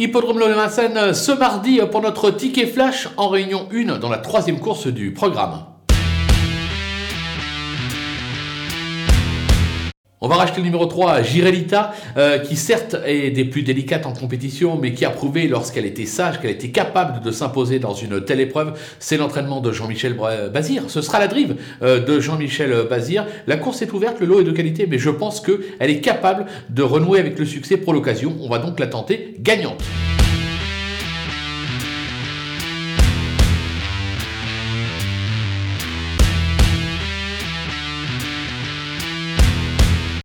Hippodrome Le ce mardi pour notre ticket flash en réunion 1 dans la troisième course du programme. On va racheter le numéro 3, Girelita, euh, qui certes est des plus délicates en compétition, mais qui a prouvé lorsqu'elle était sage qu'elle était capable de s'imposer dans une telle épreuve. C'est l'entraînement de Jean-Michel Bazir. Ce sera la drive euh, de Jean-Michel Bazir. La course est ouverte, le lot est de qualité, mais je pense qu'elle est capable de renouer avec le succès pour l'occasion. On va donc la tenter gagnante.